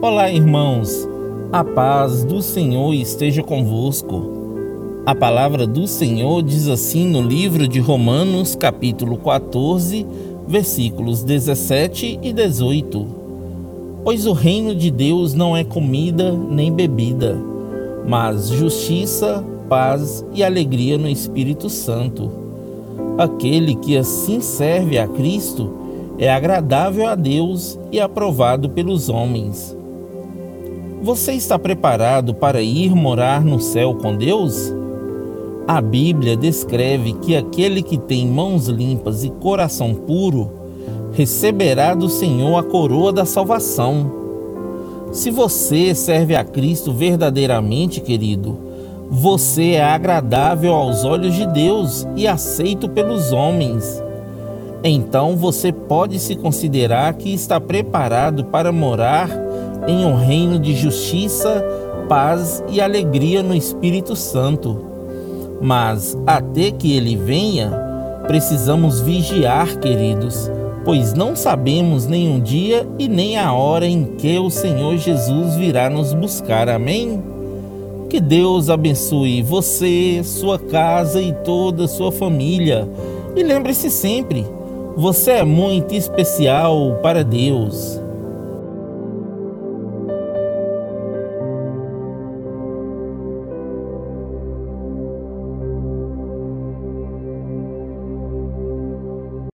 Olá, irmãos. A paz do Senhor esteja convosco. A palavra do Senhor diz assim no livro de Romanos, capítulo 14, versículos 17 e 18: Pois o reino de Deus não é comida nem bebida, mas justiça, paz e alegria no Espírito Santo. Aquele que assim serve a Cristo é agradável a Deus e aprovado pelos homens. Você está preparado para ir morar no céu com Deus? A Bíblia descreve que aquele que tem mãos limpas e coração puro receberá do Senhor a coroa da salvação. Se você serve a Cristo verdadeiramente, querido, você é agradável aos olhos de Deus e aceito pelos homens. Então você pode se considerar que está preparado para morar em um reino de justiça, paz e alegria no Espírito Santo. Mas até que ele venha, precisamos vigiar, queridos, pois não sabemos nem o dia e nem a hora em que o Senhor Jesus virá nos buscar. Amém? Que Deus abençoe você, sua casa e toda a sua família. E lembre-se sempre, você é muito especial para Deus.